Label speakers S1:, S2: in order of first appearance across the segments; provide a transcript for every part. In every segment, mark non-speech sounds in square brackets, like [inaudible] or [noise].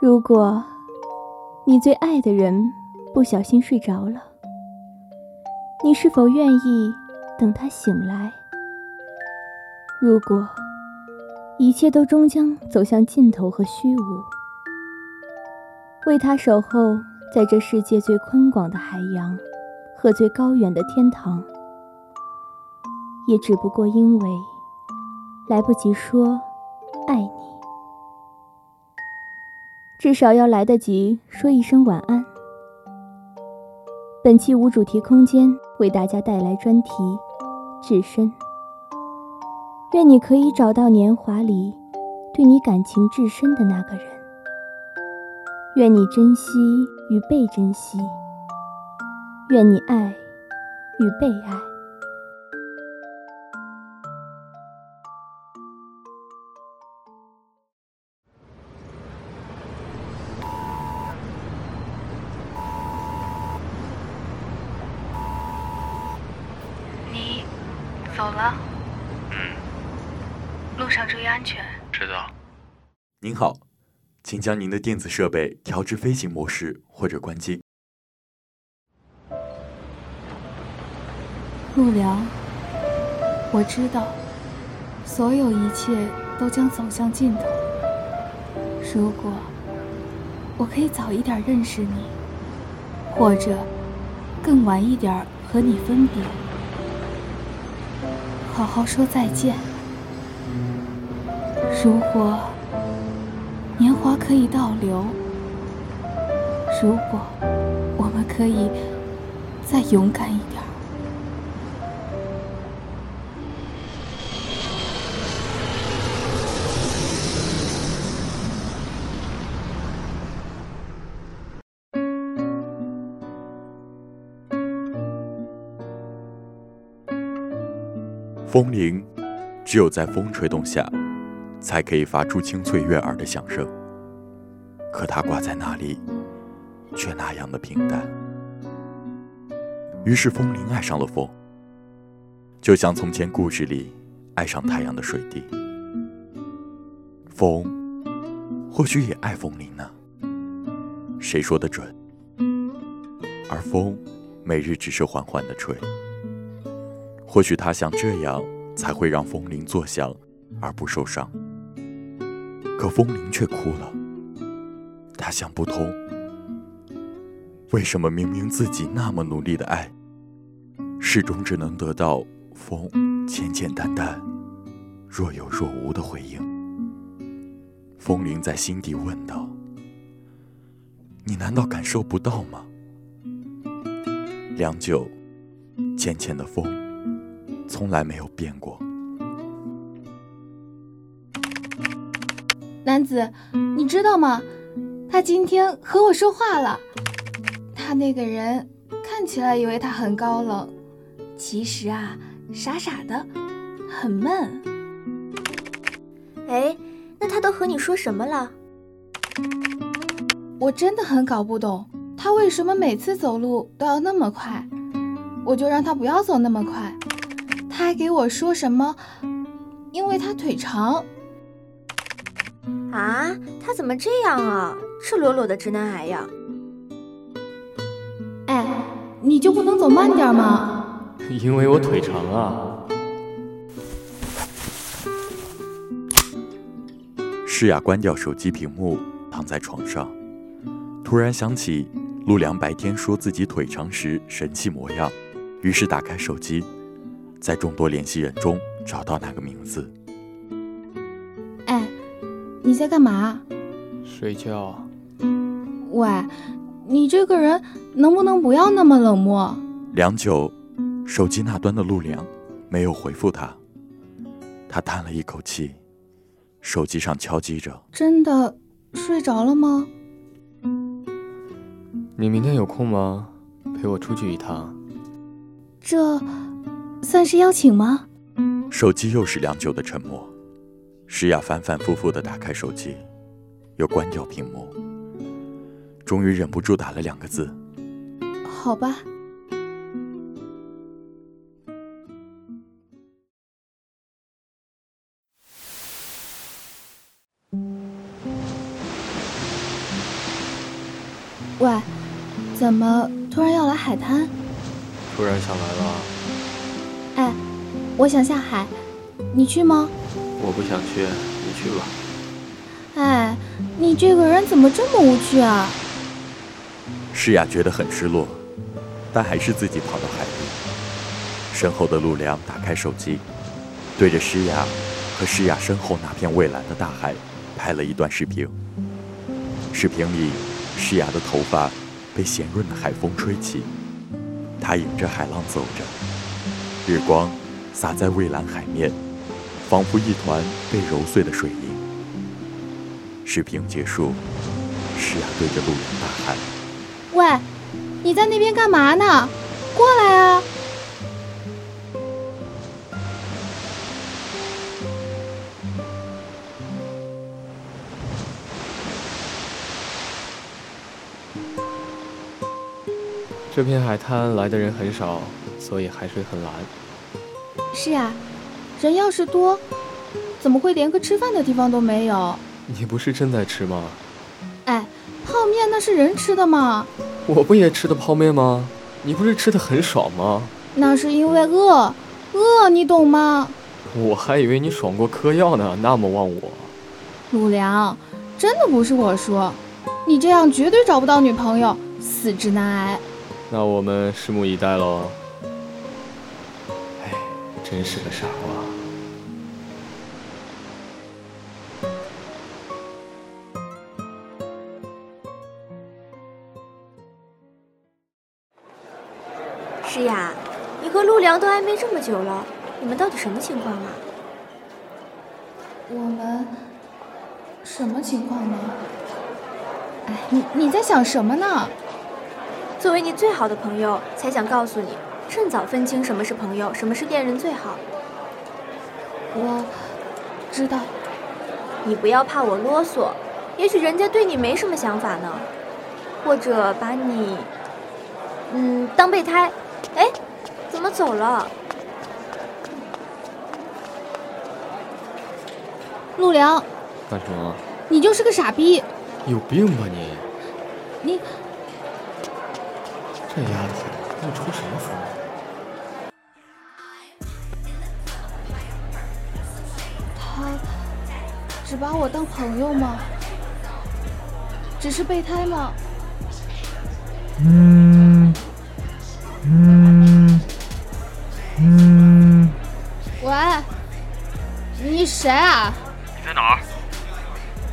S1: 如果你最爱的人不小心睡着了，你是否愿意等他醒来？如果一切都终将走向尽头和虚无，为他守候在这世界最宽广的海洋和最高远的天堂，也只不过因为来不及说爱你，至少要来得及说一声晚安。本期无主题空间为大家带来专题《至深》，愿你可以找到年华里对你感情至深的那个人。愿你珍惜与被珍惜，愿你爱与被爱。
S2: 您好，请将您的电子设备调至飞行模式或者关机。
S3: 陆良，我知道，所有一切都将走向尽头。如果我可以早一点认识你，或者更晚一点和你分别，好好说再见。如果年华可以倒流，如果我们可以再勇敢一点。
S2: 风铃，只有在风吹动下，才可以发出清脆悦耳的响声。可它挂在那里，却那样的平淡。于是风铃爱上了风，就像从前故事里爱上太阳的水滴。风，或许也爱风铃呢？谁说的准？而风，每日只是缓缓的吹。或许他想这样，才会让风铃作响而不受伤。可风铃却哭了。他想不通，为什么明明自己那么努力的爱，始终只能得到风简简单单、若有若无的回应。风铃在心底问道：“你难道感受不到吗？”良久，浅浅的风。从来没有变过。
S3: 男子，你知道吗？他今天和我说话了。他那个人看起来以为他很高冷，其实啊，傻傻的，很闷。
S4: 哎，那他都和你说什么了？
S3: 我真的很搞不懂，他为什么每次走路都要那么快？我就让他不要走那么快。他还给我说什么？因为他腿长。
S4: 啊，他怎么这样啊？赤裸裸的直男癌呀！
S3: 哎，你就不能走慢点吗？[laughs]
S5: 因为我腿长啊。
S2: 诗雅关掉手机屏幕，躺在床上，突然想起陆良白天说自己腿长时神气模样，于是打开手机。在众多联系人中找到那个名字。
S3: 哎，你在干嘛？
S5: 睡觉。
S3: 喂，你这个人能不能不要那么冷漠？
S2: 良久，手机那端的陆良没有回复他。他叹了一口气，手机上敲击着。
S3: 真的睡着了吗？
S5: 你明天有空吗？陪我出去一趟。
S3: 这。算是邀请吗？
S2: 手机又是良久的沉默。诗雅反反复复的打开手机，又关掉屏幕，终于忍不住打了两个字：“
S3: 好吧。”喂，怎么突然要来海滩？
S5: 突然想来了。
S3: 哎，我想下海，你去吗？
S5: 我不想去，你去吧。
S3: 哎，你这个人怎么这么无趣啊？
S2: 诗雅觉得很失落，但还是自己跑到海边。身后的陆良打开手机，对着诗雅和诗雅身后那片蔚蓝的大海拍了一段视频。视频里，诗雅的头发被咸润的海风吹起，她迎着海浪走着，日光洒在蔚蓝海面，仿佛一团被揉碎的水银。视频结束，诗雅对着路人大喊：“
S3: 喂，你在那边干嘛呢？过来啊！”
S5: 这片海滩来的人很少，所以海水很蓝。
S3: 是呀，人要是多，怎么会连个吃饭的地方都没有？
S5: 你不是正在吃吗？
S3: 哎，泡面那是人吃的吗？
S5: 我不也吃的泡面吗？你不是吃的很爽吗？
S3: 那是因为饿，饿你懂吗？
S5: 我还以为你爽过嗑药呢，那么忘我。
S3: 陆良，真的不是我说，你这样绝对找不到女朋友，死直男癌。
S5: 那我们拭目以待喽。哎，真是个傻瓜。
S4: 你和陆良都暧昧这么久了，你们到底什么情况啊？
S3: 我们什么情况呢？哎，你你在想什么呢？
S4: 作为你最好的朋友，才想告诉你，趁早分清什么是朋友，什么是恋人最好。
S3: 我知道。
S4: 你不要怕我啰嗦，也许人家对你没什么想法呢，或者把你，嗯，当备胎。哎，怎么走了？
S3: 陆良。
S5: 干什么？
S3: 你就是个傻逼。
S5: 有病吧你？
S3: 你。
S5: 这丫头又出什么风？
S3: 他只把我当朋友吗？只是备胎吗？
S6: 嗯嗯
S3: 谁啊？
S7: 你在哪儿？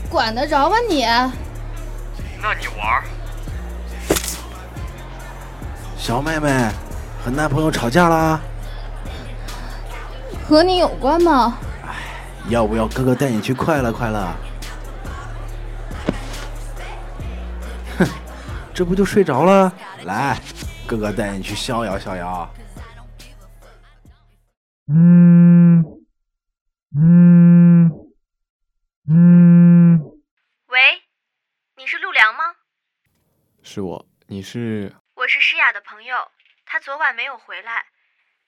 S3: 管得着吗你？
S7: 那你玩？
S8: 小妹妹，和男朋友吵架啦？
S3: 和你有关吗？
S8: 哎，要不要哥哥带你去快乐快乐？哼，这不就睡着了？来，哥哥带你去逍遥逍遥。
S9: 是？
S5: 我是
S9: 诗雅的朋友，她昨晚没有回来，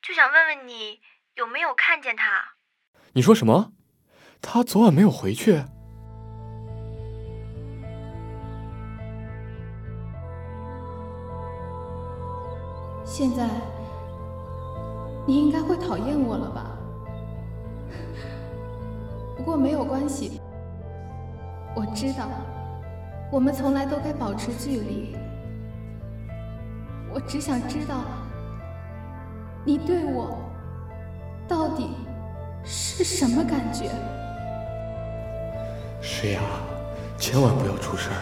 S9: 就想问问你有没有看见她。
S5: 你说什么？她昨晚没有回去？
S3: 现在你应该会讨厌我了吧？不过没有关系，我知道我们从来都该保持距离。我只想知道，你对我到底是什么感觉？
S5: 诗雅，千万不要出事儿。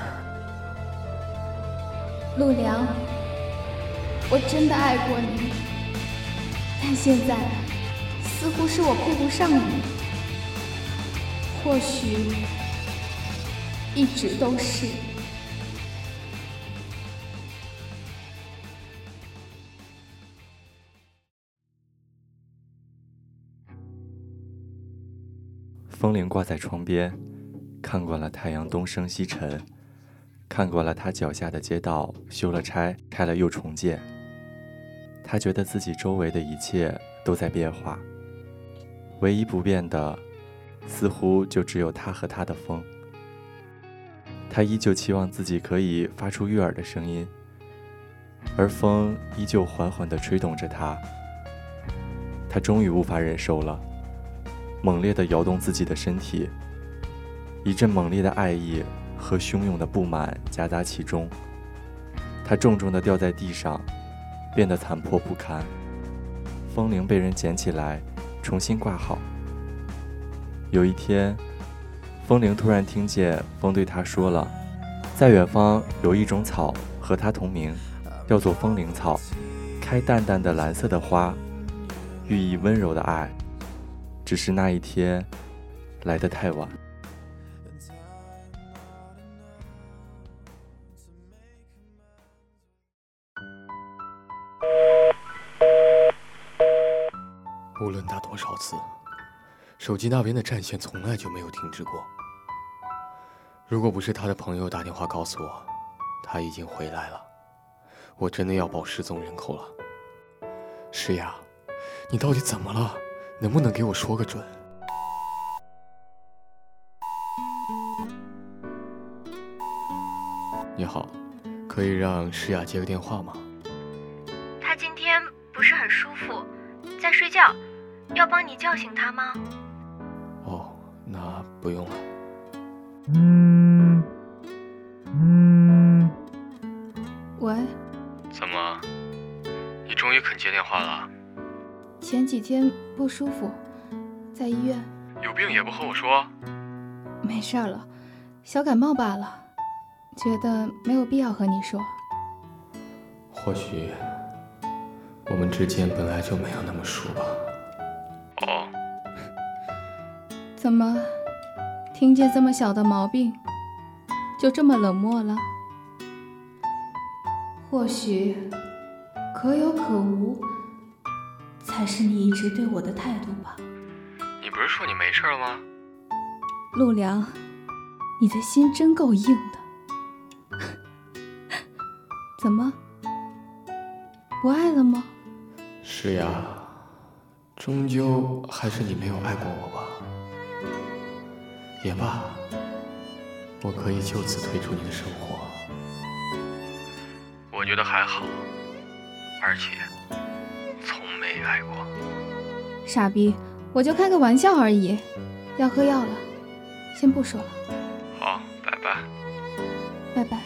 S3: 陆良，我真的爱过你，但现在似乎是我配不上你，或许一直都是。
S2: 风铃挂在窗边，看惯了太阳东升西沉，看过了他脚下的街道修了拆，拆了又重建。他觉得自己周围的一切都在变化，唯一不变的，似乎就只有他和他的风。
S10: 他依旧期望自己可以发出悦耳的声音，而风依旧缓缓地吹动着他。他终于无法忍受了，猛烈地摇动自己的身体，一阵猛烈的爱意和汹涌的不满夹杂其中。他重重地掉在地上，变得残破不堪。风铃被人捡起来，重新挂好。有一天，风铃突然听见风对他说了：“在远方有一种草，和它同名，叫做风铃草，开淡淡的蓝色的花，寓意温柔的爱。只是那一天来得太晚。”
S5: 无论打多少次，手机那边的战线从来就没有停止过。如果不是他的朋友打电话告诉我，他已经回来了，我真的要报失踪人口了。诗雅，你到底怎么了？能不能给我说个准？你好，可以让诗雅接个电话吗？
S9: 她今天不是很舒服，在睡觉，要帮你叫醒她吗？
S5: 哦，那不用了。
S11: 嗯嗯，
S3: 喂，
S12: 怎么？你终于肯接电话了？
S3: 前几天不舒服，在医院。
S12: 有病也不和我说？
S3: 没事儿了，小感冒罢了。觉得没有必要和你说。
S5: 或许我们之间本来就没有那么熟吧。
S12: 哦，[laughs]
S3: 怎么，听见这么小的毛病，就这么冷漠了？或许，可有可无，才是你一直对我的态度吧。
S12: 你不是说你没事了吗？
S3: 陆良，你的心真够硬的。[laughs] 怎么，不爱了吗？
S5: 是呀，终究还是你没有爱过我吧。也罢，我可以就此退出你的生活。
S12: 我觉得还好，而且爱过。
S3: 傻逼，我就开个玩笑而已。要喝药了，先不说了。
S12: 好，拜拜。
S3: 拜拜。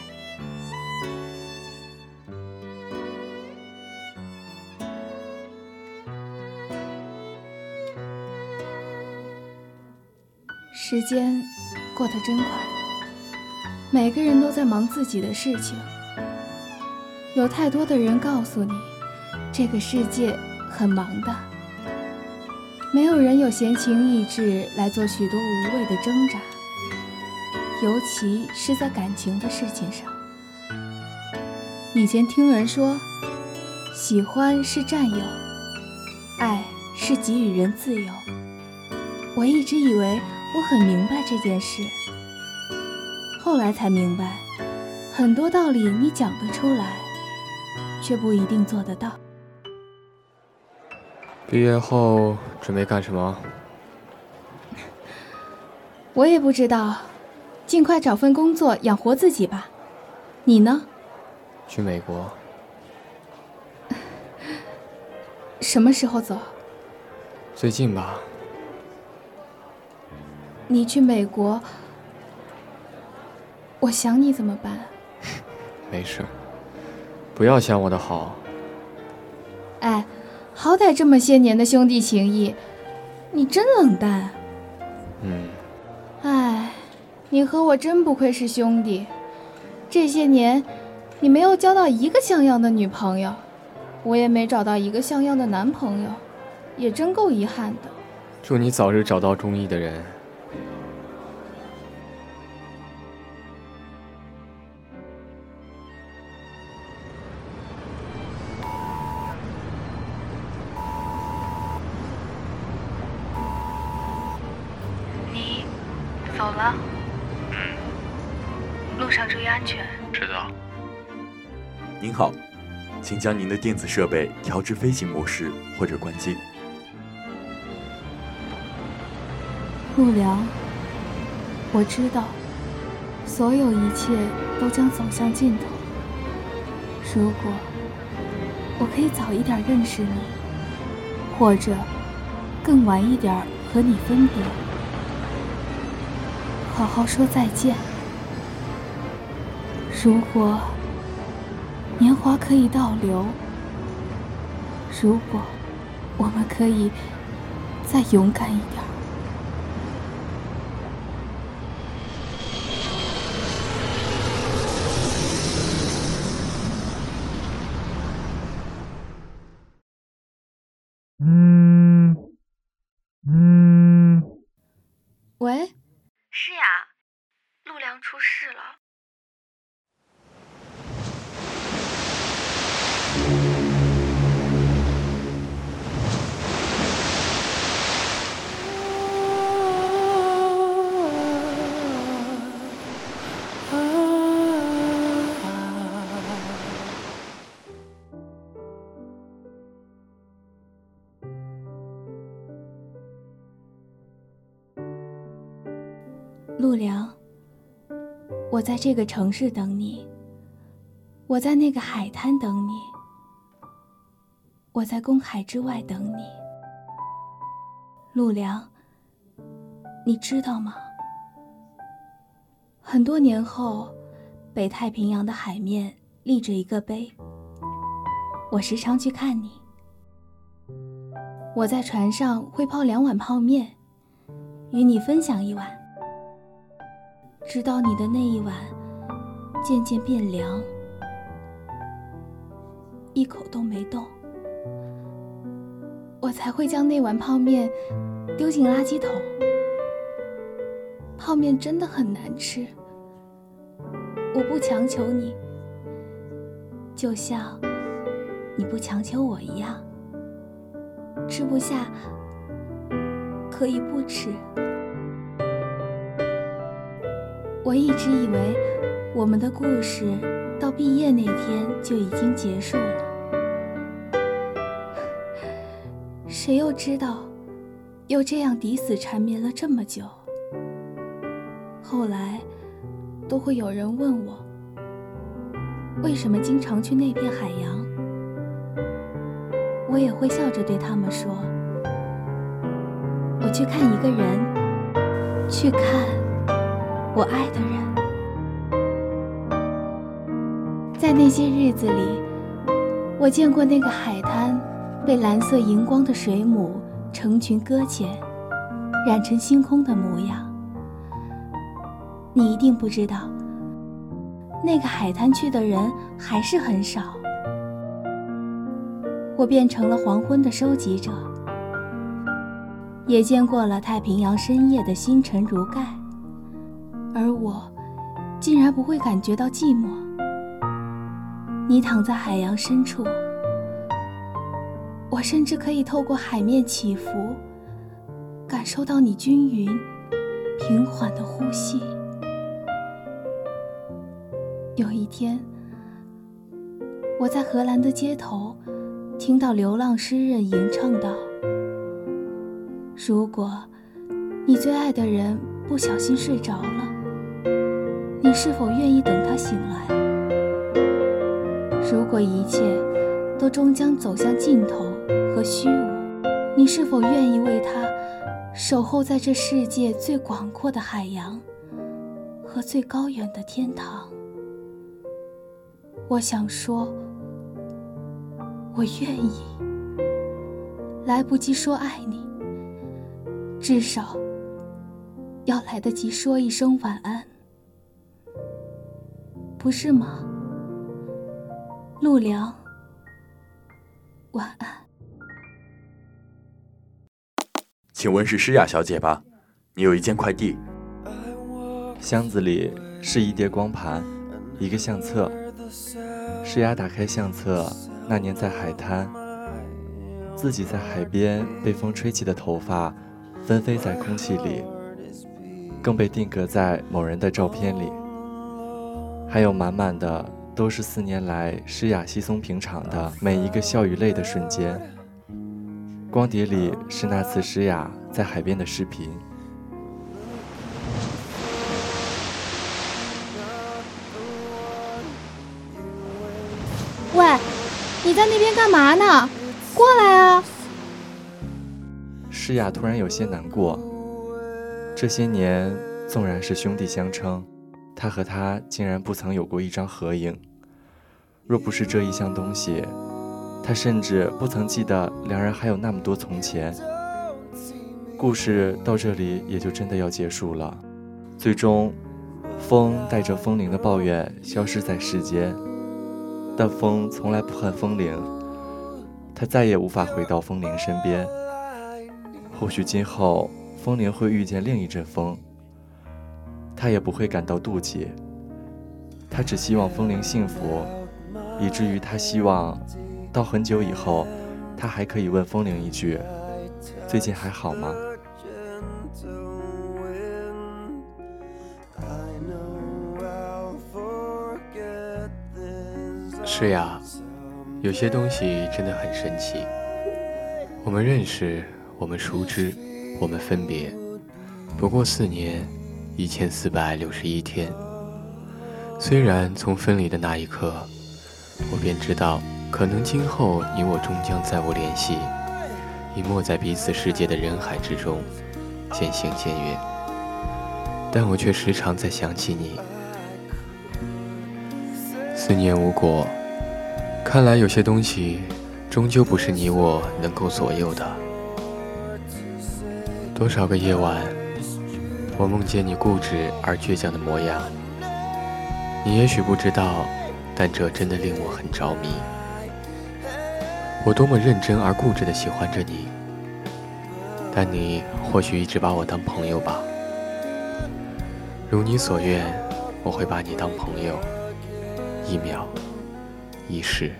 S3: 时间过得真快，每个人都在忙自己的事情。有太多的人告诉你，这个世界很忙的，没有人有闲情逸致来做许多无谓的挣扎，尤其是在感情的事情上。以前听人说，喜欢是占有，爱是给予人自由。我一直以为。我很明白这件事，后来才明白，很多道理你讲得出来，却不一定做得到。
S5: 毕业后准备干什么？
S3: 我也不知道，尽快找份工作养活自己吧。你呢？
S5: 去美国。
S3: 什么时候走？
S5: 最近吧。
S3: 你去美国，我想你怎么办？
S5: 没事，不要想我的好。
S3: 哎，好歹这么些年的兄弟情谊，你真冷淡。
S5: 嗯。
S3: 哎，你和我真不愧是兄弟。这些年，你没有交到一个像样的女朋友，我也没找到一个像样的男朋友，也真够遗憾的。
S5: 祝你早日找到中意的人。
S10: 将您的电子设备调至飞行模式或者关机。
S3: 陆良，我知道，
S9: 所有一切都将走向尽头。如果我可以早一点认识你，或者更晚一点和你分别，好好说再见。如果年华可以倒流，如果我们可以再勇敢一点。
S13: 陆良，
S3: 我在这个城市等你，我在那个海滩等你，我在公海之外等你。陆良，你知道吗？很多年后，北太平洋的海面立着一个碑，我时常去看你。我在船上会泡两碗泡面，与你分享一碗。直到你的那一碗渐渐变凉，一口都没动，我才会将那碗泡面丢进垃圾桶。泡面真的很难吃，我不强求你，就像你不强求我一样。吃不下可以不吃。我一直以为我们的故事到毕业那天就已经结束了，谁又知道又这样抵死缠绵了这么久？后来都会有人问我，为什么经常去那片海洋？我也会笑着对他们说，我去看一个人，去看。我爱的人，在那些日子里，我见过那个海滩被蓝色荧光的水母成群搁浅，染成星空的模样。你一定不知道，那个海滩去的人还是很少。我变成了黄昏的收集者，也见过了太平洋深夜的星辰如盖。而我，竟然不会感觉到寂寞。你躺在海洋深处，我甚至可以透过海面起伏，感受到你均匀、平缓的呼吸。有一天，我在荷兰的街头，听到流浪诗人吟唱道：“如果你最爱的人不小心睡着了。”你是否愿意等他醒来？如果一切都终将走向尽头和虚无，你是否愿意为他守候在这世界最广阔的海洋和最高远的天堂？我想说，我愿意。来不及说爱你，至少要来得及说一声晚安。不是吗，陆良？晚安。
S2: 请问是诗雅小姐吧？你有一件快递。
S10: 箱子里是一叠光盘，一个相册。诗雅打开相册，那年在海滩，自己在海边被风吹起的头发，纷飞在空气里，更被定格在某人的照片里。还有满满的都是四年来诗雅稀松平常的每一个笑与泪的瞬间。光碟里是那次诗雅在海边的视频。
S3: 喂你在那边干嘛呢？过来啊。
S10: 诗雅突然有些难过。这些年纵然是兄弟相称他和他竟然不曾有过一张合影。若不是这一项东西，他甚至不曾记得两人还有那么多从前。故事到这里也就真的要结束了。最终，风带着风铃的抱怨消失在世间，但风从来不恨风铃，他再也无法回到风铃身边。或许今后风铃会遇见另一阵风，他也不会感到妒忌。他只希望风铃幸福，以至于他希望，到很久以后，他还可以问风铃一句：“最近还好吗？”
S5: 是呀，有些东西真的很神奇。我们认识，我们熟知，我们分别，不过四年，一千四百六十一天。虽然从分离的那一刻，我便知道，可能今后你我终将再无联系，隐没在彼此世界的人海之中，渐行渐远。但我却时常在想起你。思念无果。看来有些东西，终究不是你我能够左右的。多少个夜晚，我梦见你固执而倔强的模样。你也许不知道，但这真的令我很着迷。我多么认真而固执的喜欢着你，但你或许一直把我当朋友吧。如你所愿，我会把你当朋友，一秒。一世。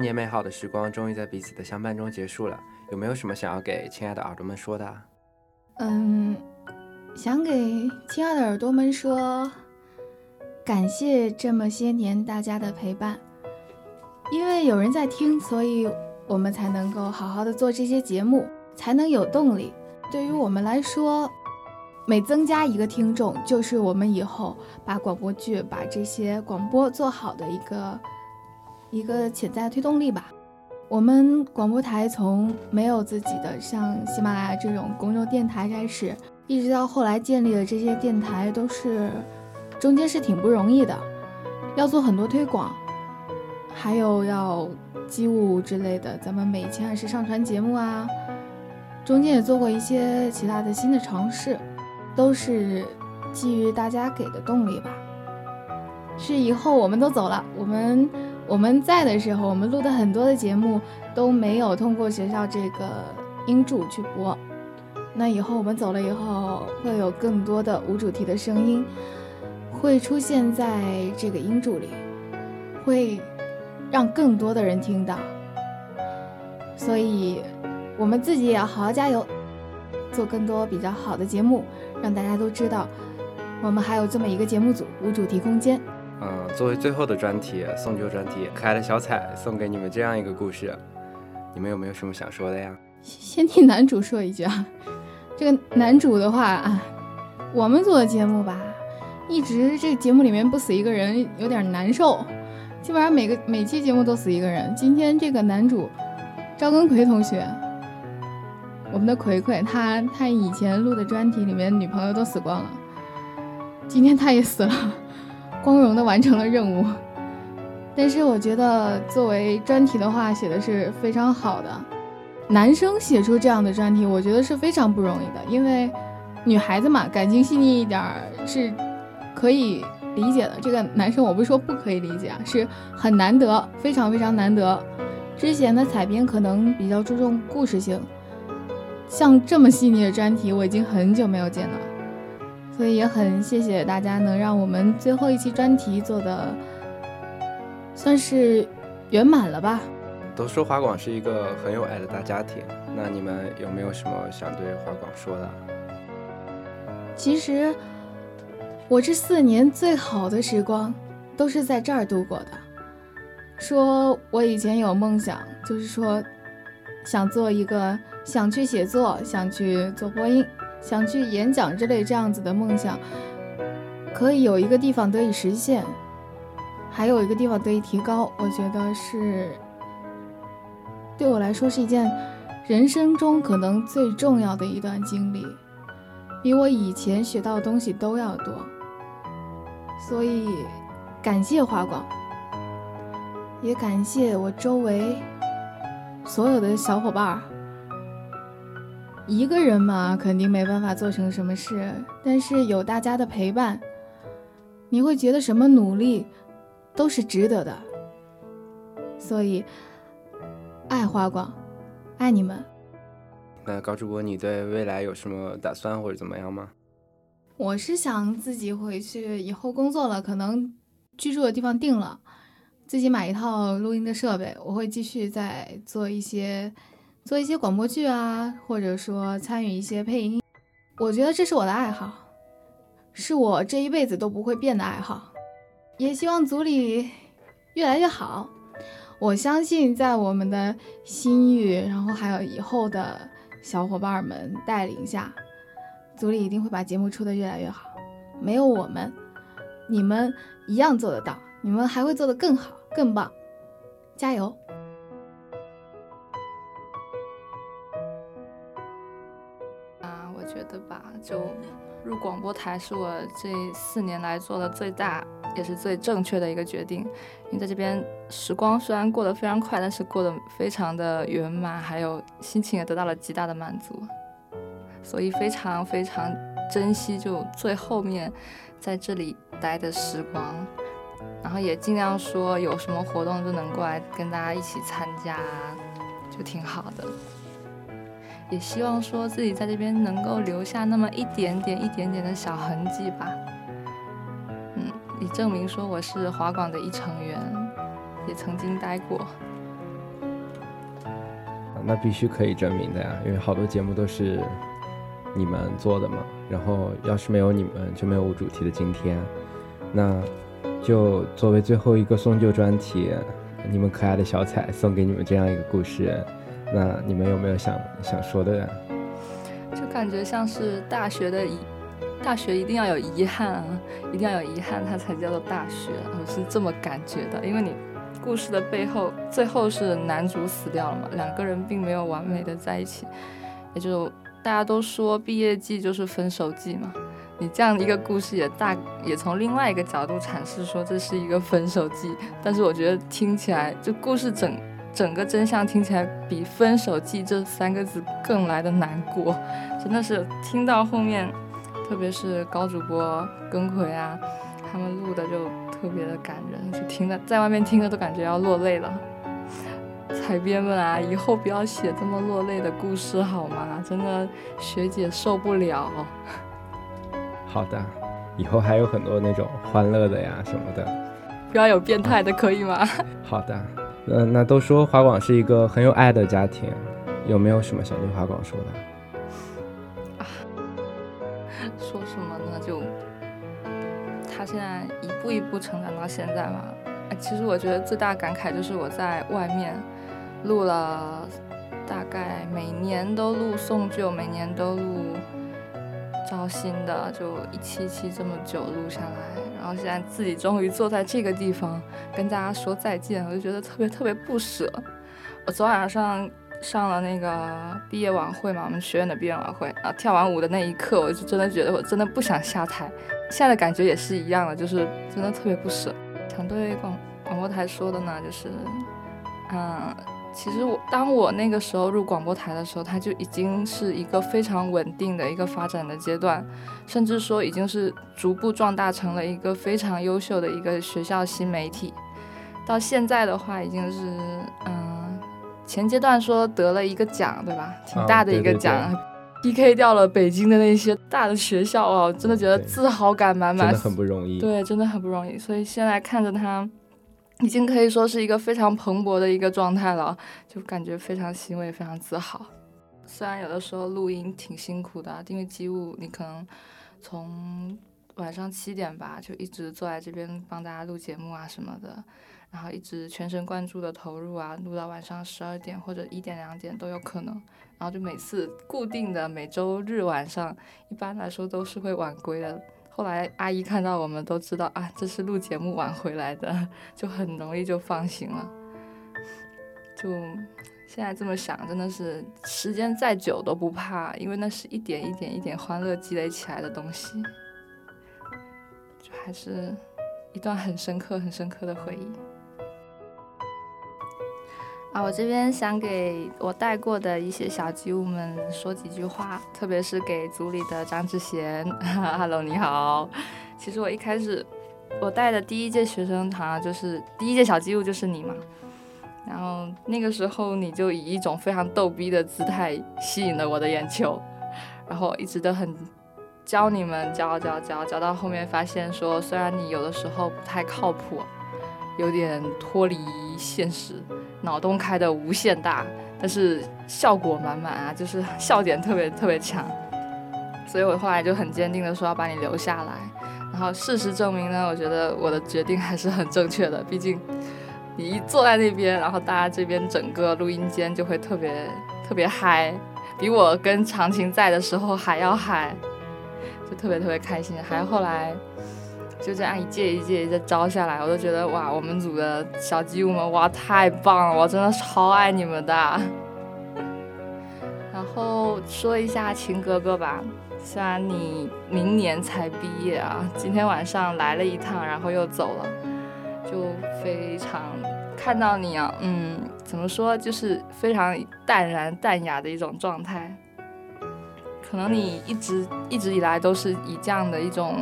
S14: 年美好的时光终于在彼此的相伴中结束了，有没有什么想要给亲爱的耳朵们说的？
S3: 嗯，想给亲爱的耳朵们说，感谢这么些年大家的陪伴，因为有人在听，所以我们才能够好好的做这些节目，才能有动力。对于我们来说，每增加一个听众，就是我们以后把广播剧、把这些广播做好的一个。一个潜在推动力吧。我们广播台从没有自己的像喜马拉雅这种公众电台开始，一直到后来建立的这些电台，都是中间是挺不容易的，要做很多推广，还有要机务之类的。咱们每期还是上传节目啊，中间也做过一些其他的新的尝试，都是基于大家给的动力吧。是以后我们都走了，我们。我们在的时候，我们录的很多的节目都没有通过学校这个音柱去播。那以后我们走了以后，会有更多的无主题的声音会出现在这个音柱里，会让更多的人听到。所以，我们自己也要好好加油，做更多比较好的节目，让大家都知道我们还有这么一个节目组——无主题空间。
S14: 嗯，作为最后的专题，送旧专题，可爱的小彩送给你们这样一个故事，你们有没有什么想说的呀？
S3: 先替男主说一句啊，这个男主的话啊，我们做的节目吧，一直这个节目里面不死一个人有点难受，基本上每个每期节目都死一个人。今天这个男主赵根奎同学，我们的葵葵，他他以前录的专题里面女朋友都死光了，今天他也死了。光荣的完成了任务，但是我觉得作为专题的话写的是非常好的。男生写出这样的专题，我觉得是非常不容易的，因为女孩子嘛，感情细腻一点是可以理解的。这个男生我不是说不可以理解啊，是很难得，非常非常难得。之前的采编可能比较注重故事性，像这么细腻的专题，我已经很久没有见了。所以也很谢谢大家能让我们最后一期专题做的算是圆满了吧？
S14: 都说华广是一个很有爱的大家庭，那你们有没有什么想对华广说的？
S3: 其实，我这四年最好的时光都是在这儿度过的。说我以前有梦想，就是说想做一个，想去写作，想去做播音，想去演讲之类这样子的梦想，可以有一个地方得以实现，还有一个地方得以提高，我觉得是对我来说是一件人生中可能最重要的一段经历。比我以前学到的东西都要多，所以感谢华广，也感谢我周围所有的小伙伴儿。一个人嘛，肯定没办法做成什么事，但是有大家的陪伴，你会觉得什么努力都是值得的。所以，爱花广，爱你们。
S14: 那高主播，你对未来有什么打算或者怎么样吗？
S3: 我是想自己回去以后工作了，可能居住的地方定了，自己买一套录音的设备，我会继续再做一些做一些广播剧啊，或者说参与一些配音。我觉得这是我的爱好，是我这一辈子都不会变的爱好。也希望组里越来越好。我相信在我们的心玉，然后还有以后的。小伙伴们带领下，组里一定会把节目出的越来越好。没有我们，你们一样做得到，你们还会做得更好、更棒。加油！
S15: 就入广播台是我这四年来做的最大也是最正确的一个决定。因为在这边时光虽然过得非常快，但是过得非常的圆满，还有心情也得到了极大的满足，所以非常非常珍惜就最后面在这里待的时光，然后也尽量说有什么活动就能过来跟大家一起参加，就挺好的。也希望说自己在这边能够留下那么一点点、一点点的小痕迹吧。嗯以证明说我是华广的一成员，也曾经待过。
S14: 那必须可以证明的呀，因为好多节目都是你们做的嘛。然后要是没有你们，就没有无主题的今天。那就作为最后一个送旧专题，你们可爱的小彩送给你们这样一个故事。那你们有没有想想说的呀？
S15: 就感觉像是大学的遗。大学一定要有遗憾啊，一定要有遗憾，它才叫做大学。我是这么感觉的，因为你故事的背后，最后是男主死掉了嘛，两个人并没有完美的在一起，也就大家都说毕业季就是分手季嘛。你这样一个故事也大也从另外一个角度阐释说这是一个分手季，但是我觉得听起来就故事整整个真相听起来比分手季这三个字更来的难过，真的是听到后面。特别是高主播耿奎啊，他们录的就特别的感人，就听的在外面听着都感觉要落泪了。采编们啊，以后不要写这么落泪的故事好吗？真的学姐受不了。
S14: 好的，以后还有很多那种欢乐的呀什么的，[laughs]
S15: 不要有变态的可以吗？[laughs]
S14: 好的，嗯，那都说华广是一个很有爱的家庭，有没有什么想对华广说的？[laughs] 说什么呢？
S15: 就他现在一步一步成长到现在嘛，其实我觉得最大感慨就是我在外面录了，大概每年都录送旧，每年都录招新的，就一期期这么久录下来，然后现在自己终于坐在这个地方跟大家说再见，我就觉得特别特别不舍。我昨晚上上了那个毕业晚会嘛，我们学院的毕业晚会啊，跳完舞的那一刻，我就真的觉得我真的不想下台。现在的感觉也是一样的，就是真的特别不舍。想对广广播台说的呢，就是，嗯，其实我当我那个时候入广播台的时候，它就已经是一个非常稳定的一个发展的阶段，甚至说已经是逐步壮大成了一个非常优秀的一个学校新媒体。到现在的话，已经是，嗯，前阶段说得了一个奖，对吧？挺大的一个奖。P.K. 掉了北京的那些大的学校哦，真的觉得自豪感满满，
S14: 真的很不容易。
S15: 对，真的很不容易。所以现在看着他已经可以说是一个非常蓬勃的一个状态了，就感觉非常欣慰，非常自豪。虽然有的时候录音挺辛苦的，因为机务你可能从晚上七点吧，就一直坐在这边帮大家录节目啊什么的，然后一直全神贯注的投入啊，录到晚上十二点或者一点两点都有可能。然后就每次固定的每周日晚上，一般来说都是会晚归的。后来阿姨看到我们都知道啊，这是录节目晚回来的，就很容易就放心了。就现在这么想，真的是时间再久都不怕，因为那是一点一点一点欢乐积累起来的东西，就还是一段很深刻很深刻的回忆。啊，我这边想给我带过的一些小机务们说几句话，特别是给组里的张志贤，Hello，你好。其实我一开始我带的第一届学生团就是第一届小机务就是你嘛，然后那个时候你就以一种非常逗逼的姿态吸引了我的眼球，然后一直都很教你们教教教教到后面发现说，虽然你有的时候不太靠谱。有点脱离现实，脑洞开的无限大，但是效果满满啊，就是笑点特别特别强，所以我后来就很坚定的说要把你留下来。然后事实证明呢，我觉得我的决定还是很正确的，毕竟你一坐在那边，然后大家这边整个录音间就会特别特别嗨，比我跟长晴在的时候还要嗨，就特别特别开心。还有后来。就这样一届一届的招下来，我都觉得哇，我们组的小机务们哇太棒了，我真的超爱你们的。[laughs] 然后说一下秦哥哥吧，虽然你明年才毕业啊，今天晚上来了一趟，然后又走了，就非常看到你啊，嗯，怎么说，就是非常淡然淡雅的一种状态。可能你一直一直以来都是以这样的一种。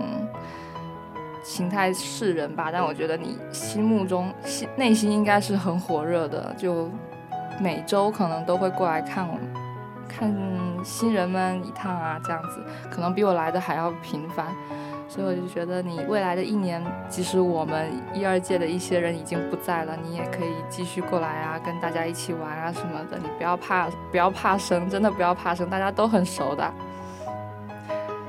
S15: 形态示人吧，但我觉得你心目中心内心应该是很火热的，就每周可能都会过来看我们，看新人们一趟啊，这样子，可能比我来的还要频繁，所以我就觉得你未来的一年，即使我们一二届的一些人已经不在了，你也可以继续过来啊，跟大家一起玩啊什么的，你不要怕，不要怕生，真的不要怕生，大家都很熟的，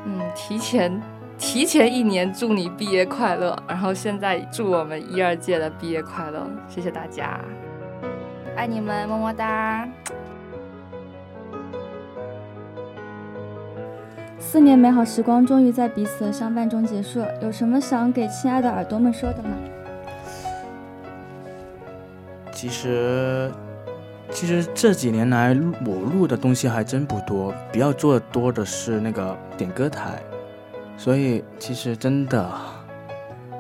S15: 嗯，提前。提前一年祝你毕业快乐，然后现在祝我们一二届的毕业快乐，谢谢大家，爱你们，么么哒。
S16: 四年美好时光终于在彼此的相伴中结束，有什么想给亲爱的耳朵们说的吗？
S8: 其实，其实这几年来我录的东西还真不多，比较做的多的是那个点歌台。所以其实真的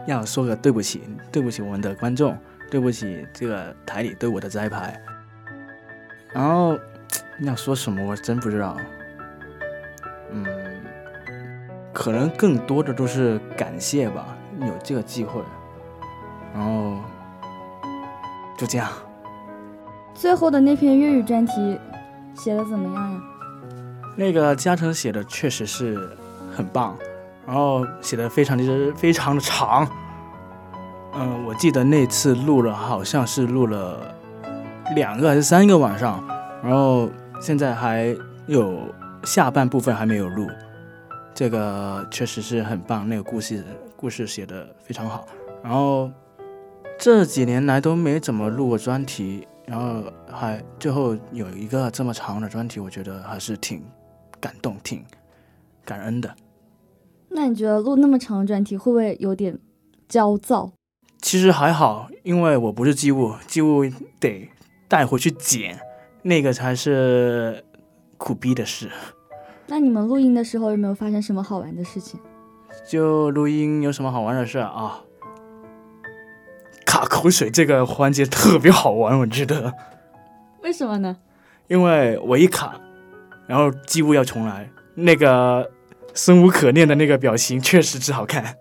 S8: 要说个对不起，对不起我们的观众，对不起这个台里对我的栽培。然后要说什么，我真不知道。嗯，可能更多的都是感谢吧，有这个机会。然后就这样。
S16: 最后的那篇粤语专题写的怎么样呀？
S8: 那个嘉诚写的确实是很棒。然后写的非常的非常的长，嗯，我记得那次录了好像是录了两个还是三个晚上，然后现在还有下半部分还没有录，这个确实是很棒，那个故事故事写的非常好。然后这几年来都没怎么录过专题，然后还最后有一个这么长的专题，我觉得还是挺感动、挺感恩的。
S16: 那你觉得录那么长的专题会不会有点焦躁？
S8: 其实还好，因为我不是机务，机务得带回去剪，那个才是苦逼的事。
S16: 那你们录音的时候有没有发生什么好玩的事情？
S8: 就录音有什么好玩的事啊？卡口水这个环节特别好玩，我觉得。
S16: 为什么呢？
S8: 因为我一卡，然后机务要重来，那个。生无可恋的那个表情确实之好看。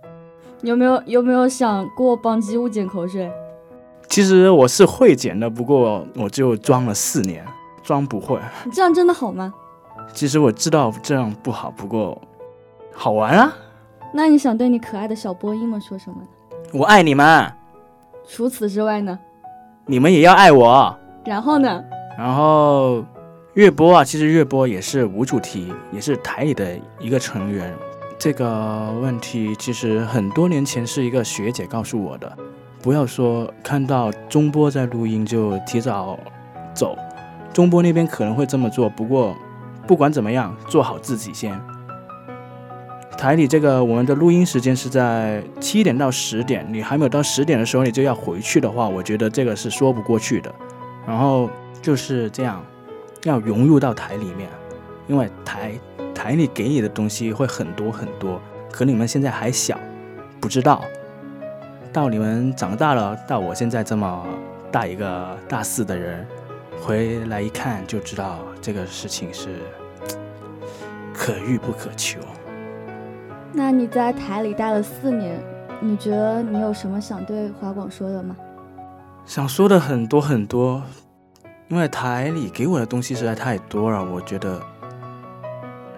S16: 有没有有没有想过帮机务捡口水？
S8: 其实我是会捡的，不过我就装了四年，装不会。
S16: 你这样真的好吗？
S8: 其实我知道这样不好，不过好玩啊。
S16: 那你想对你可爱的小波音们说什么呢？
S8: 我爱你们。
S16: 除此之外呢？
S8: 你们也要爱我。
S16: 然后呢？
S8: 然后月波啊，其实月波也是无主题，也是台里的一个成员。这个问题其实很多年前是一个学姐告诉我的，不要说看到中波在录音就提早走，中波那边可能会这么做，不过不管怎么样，做好自己先。台里这个我们的录音时间是在七点到十点，你还没有到十点的时候你就要回去的话，我觉得这个是说不过去的。然后就是这样，要融入到台里面，因为台。台里给你的东西会很多很多，可你们现在还小，不知道。到你们长大了，到我现在这么大一个大四的人，回来一看就知道这个事情是可遇不可求。
S16: 那你在台里待了四年，你觉得你有什么想对华广说的吗？
S8: 想说的很多很多，因为台里给我的东西实在太多了，我觉得。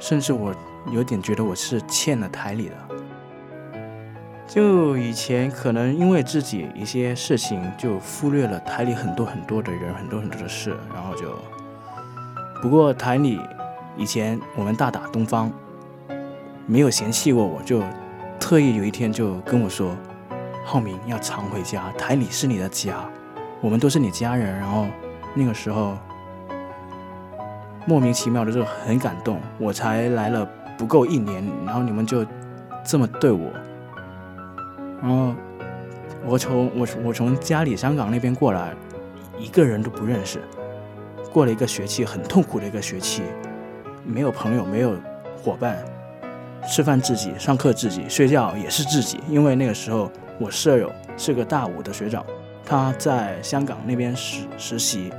S8: 甚至我有点觉得我是欠了台里的。就以前可能因为自己一些事情，就忽略了台里很多很多的人，很多很多的事，然后就。不过台里以前我们大打东方，没有嫌弃过我，就特意有一天就跟我说：“浩明要常回家，台里是你的家，我们都是你家人。”然后那个时候。莫名其妙的就很感动，我才来了不够一年，然后你们就这么对我，然后我从我我从家里香港那边过来，一个人都不认识，过了一个学期很痛苦的一个学期，没有朋友，没有伙伴，吃饭自己，上课自己，睡觉也是自己，因为那个时候我舍友是个大五的学长，他在香港那边实实习。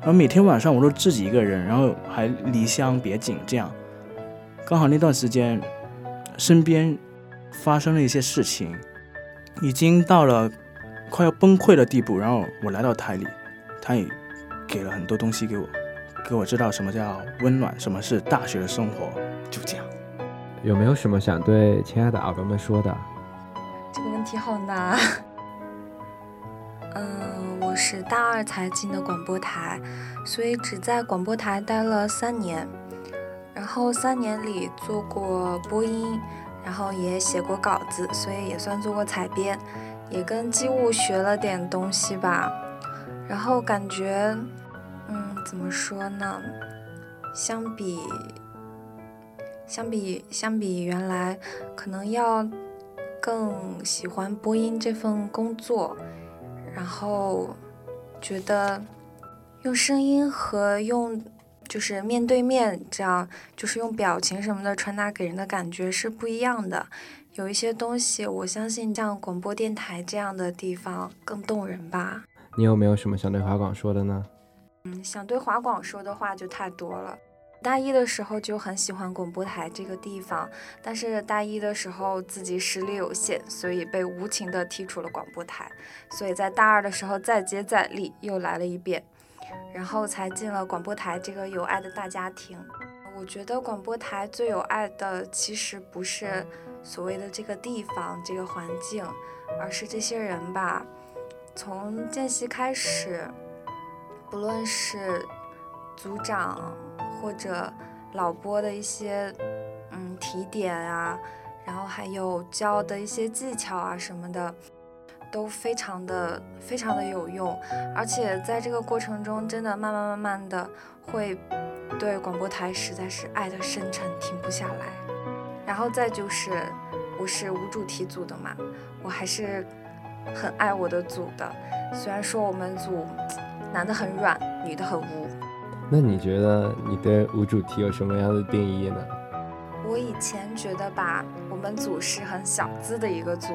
S8: 然后每天晚上我都自己一个人，然后还离乡别井这样。刚好那段时间，身边发生了一些事情，已经到了快要崩溃的地步。然后我来到台里，他也给了很多东西给我，给我知道什么叫温暖，什么是大学的生活。就这样。
S14: 有没有什么想对亲爱的耳朵们说的？
S17: 这个问题好难。嗯，我是大二才进的广播台，所以只在广播台待了三年。然后三年里做过播音，然后也写过稿子，所以也算做过采编，也跟机务学了点东西吧。然后感觉，嗯，怎么说呢？相比，相比，相比原来，可能要更喜欢播音这份工作。然后觉得用声音和用就是面对面这样，就是用表情什么的传达给人的感觉是不一样的。有一些东西，我相信像广播电台这样的地方更动人吧。
S14: 你有没有什么想对华广说的呢？
S17: 嗯，想对华广说的话就太多了。大一的时候就很喜欢广播台这个地方，但是大一的时候自己实力有限，所以被无情的踢出了广播台。所以在大二的时候再接再厉，又来了一遍，然后才进了广播台这个有爱的大家庭。我觉得广播台最有爱的其实不是所谓的这个地方、这个环境，而是这些人吧。从见习开始，不论是组长。或者老播的一些嗯提点啊，然后还有教的一些技巧啊什么的，都非常的非常的有用，而且在这个过程中，真的慢慢慢慢的会对广播台实在是爱的深沉，停不下来。然后再就是我是无主题组的嘛，我还是很爱我的组的，虽然说我们组 [tsk] 男的很软，女的很污。
S14: 那你觉得你对无主题有什么样的定义呢？
S17: 我以前觉得吧，我们组是很小资的一个组，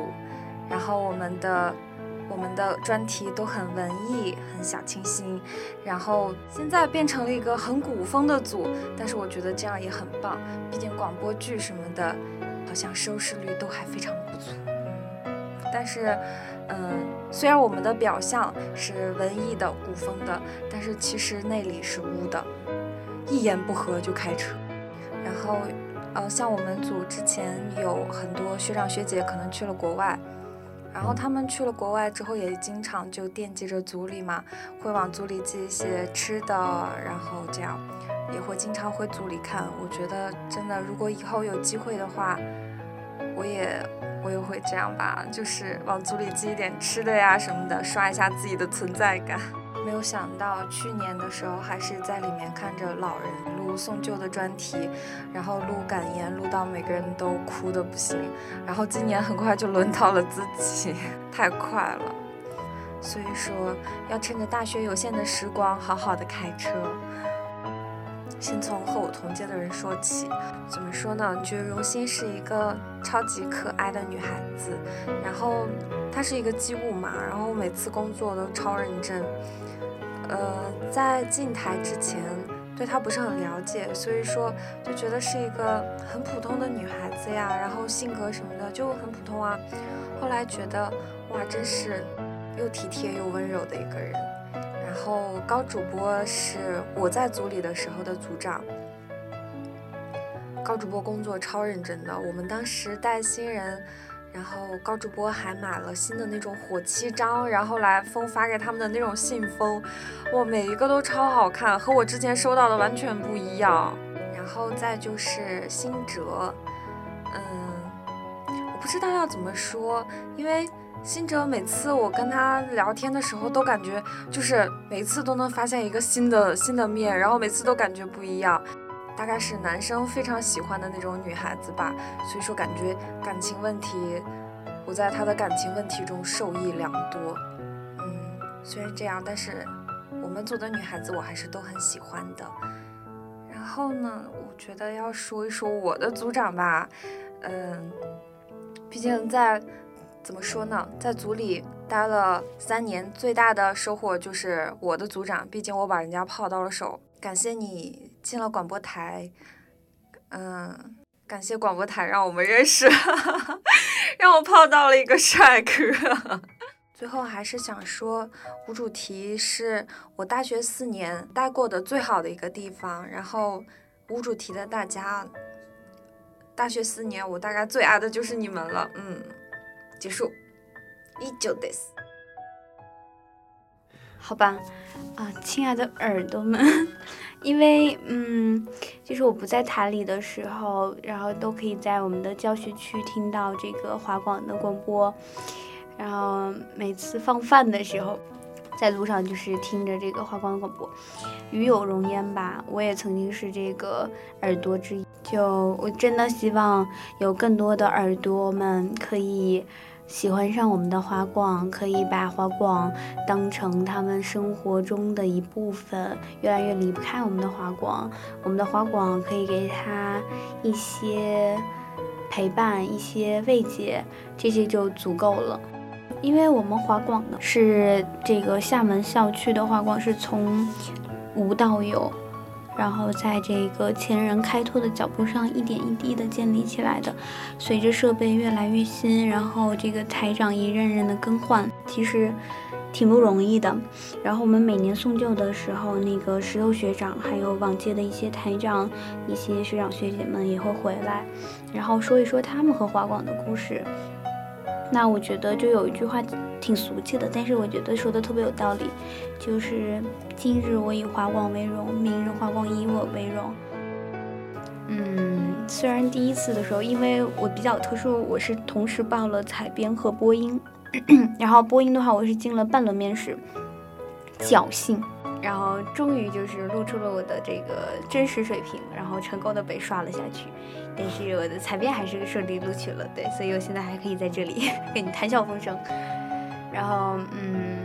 S17: 然后我们的我们的专题都很文艺，很小清新，然后现在变成了一个很古风的组，但是我觉得这样也很棒，毕竟广播剧什么的，好像收视率都还非常不错。嗯但是，嗯，虽然我们的表象是文艺的、古风的，但是其实内里是污的，一言不合就开车。然后，呃，像我们组之前有很多学长学姐可能去了国外，然后他们去了国外之后，也经常就惦记着组里嘛，会往组里寄一些吃的，然后这样也会经常回组里看。我觉得真的，如果以后有机会的话，我也我也会这样吧，就是往组里寄一点吃的呀什么的，刷一下自己的存在感。没有想到去年的时候还是在里面看着老人录送旧的专题，然后录感言，录到每个人都哭的不行。然后今年很快就轮到了自己，太快了。所以说要趁着大学有限的时光，好好的开车。先从和我同届的人说起，怎么说呢？觉得荣欣是一个超级可爱的女孩子，然后她是一个机务嘛，然后每次工作都超认真。呃，在进台之前对她不是很了解，所以说就觉得是一个很普通的女孩子呀，然后性格什么的就很普通啊。后来觉得哇，真是又体贴又温柔的一个人。然后高主播是我在组里的时候的组长，高主播工作超认真的。我们当时带新人，然后高主播还买了新的那种火漆章，然后来封发给他们的那种信封，哇，每一个都超好看，和我之前收到的完全不一样。然后再就是辛哲，嗯，我不知道要怎么说，因为。辛哲每次我跟他聊天的时候，都感觉就是每次都能发现一个新的新的面，然后每次都感觉不一样，大概是男生非常喜欢的那种女孩子吧。所以说感觉感情问题，我在他的感情问题中受益良多。嗯，虽然这样，但是我们组的女孩子我还是都很喜欢的。然后呢，我觉得要说一说我的组长吧，嗯，毕竟在。怎么说呢？在组里待了三年，最大的收获就是我的组长，毕竟我把人家泡到了手。感谢你进了广播台，嗯，感谢广播台让我们认识，[laughs] 让我泡到了一个帅哥。[laughs] 最后还是想说，无主题是我大学四年待过的最好的一个地方。然后无主题的大家，大学四年我大概最爱的就是你们了，嗯。结束，依旧です。
S18: 好吧，啊，亲爱的耳朵们，[laughs] 因为嗯，就是我不在台里的时候，然后都可以在我们的教学区听到这个华广的广播，然后每次放饭的时候，在路上就是听着这个华广的广播，与有荣焉吧。我也曾经是这个耳朵之一，就我真的希望有更多的耳朵们可以。喜欢上我们的华广，可以把华广当成他们生活中的一部分，越来越离不开我们的华广。我们的华广可以给他一些陪伴，一些慰藉，这些就足够了。因为我们华广呢是这个厦门校区的华广，是从无到有。然后在这个前人开拓的脚步上，一点一滴的建立起来的。随着设备越来越新，然后这个台长一任任的更换，其实挺不容易的。然后我们每年送旧的时候，那个石头学长，还有往届的一些台长、一些学长学姐们也会回来，然后说一说他们和华广的故事。那我觉得就有一句话挺俗气的，但是我觉得说的特别有道理，就是今日我以华广为荣，明日华广以我为荣。嗯，虽然第一次的时候，因为我比较特殊，我是同时报了采编和播音，然后播音的话，我是进了半轮面试，侥幸。然后终于就是露出了我的这个真实水平，然后成功的被刷了下去。但是我的采编还是顺利录取了，对，所以我现在还可以在这里 [laughs] 跟你谈笑风生。然后，嗯，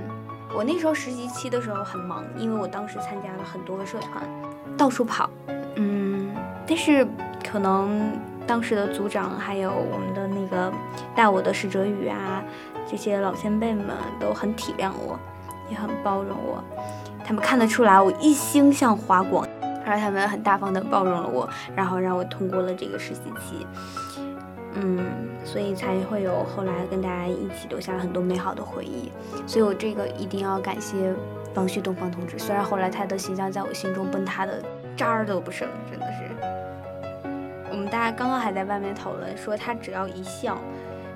S18: 我那时候实习期的时候很忙，因为我当时参加了很多个社团，到处跑。嗯，但是可能当时的组长还有我们的那个带我的史哲宇啊，这些老前辈们都很体谅我，也很包容我。他们看得出来我一心向华广，然后他们很大方的包容了我，然后让我通过了这个实习期，嗯，所以才会有后来跟大家一起留下了很多美好的回忆。所以我这个一定要感谢王旭东方同志，虽然后来他的形象在我心中崩塌的渣儿都不剩，真的是。我们大家刚刚还在外面讨论说他只要一笑，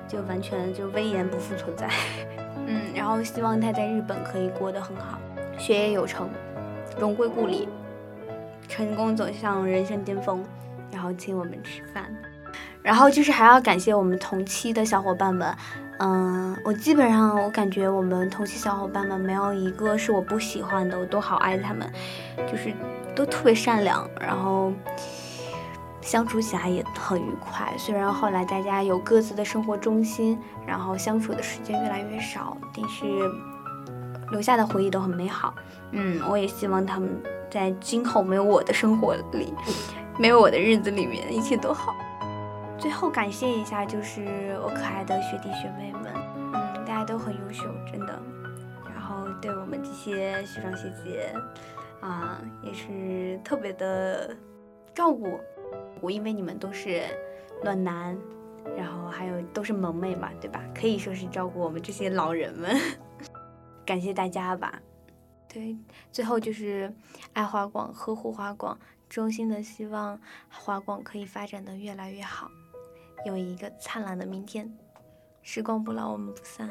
S18: 就完全就威严不复存在。[laughs] 嗯，然后希望他在日本可以过得很好，学业有成，荣归故里，成功走向人生巅峰，然后请我们吃饭。然后就是还要感谢我们同期的小伙伴们，嗯，我基本上我感觉我们同期小伙伴们没有一个是我不喜欢的，我都好爱他们，就是都特别善良，然后相处起来也很愉快。虽然后来大家有各自的生活中心，然后相处的时间越来越少，但是留下的回忆都很美好。嗯，我也希望他们在今后没有我的生活里，没有我的日子里面，一切都好。最后感谢一下，就是我可爱的学弟学妹们，嗯，大家都很优秀，真的。然后对我们这些学长学姐，啊，也是特别的照顾。我因为你们都是暖男，然后还有都是萌妹嘛，对吧？可以说是照顾我们这些老人们。感谢大家吧。对，最后就是爱华广，呵护华广，衷心的希望华广可以发展的越来越好。有一个灿烂的明天，时光不老，我们不散。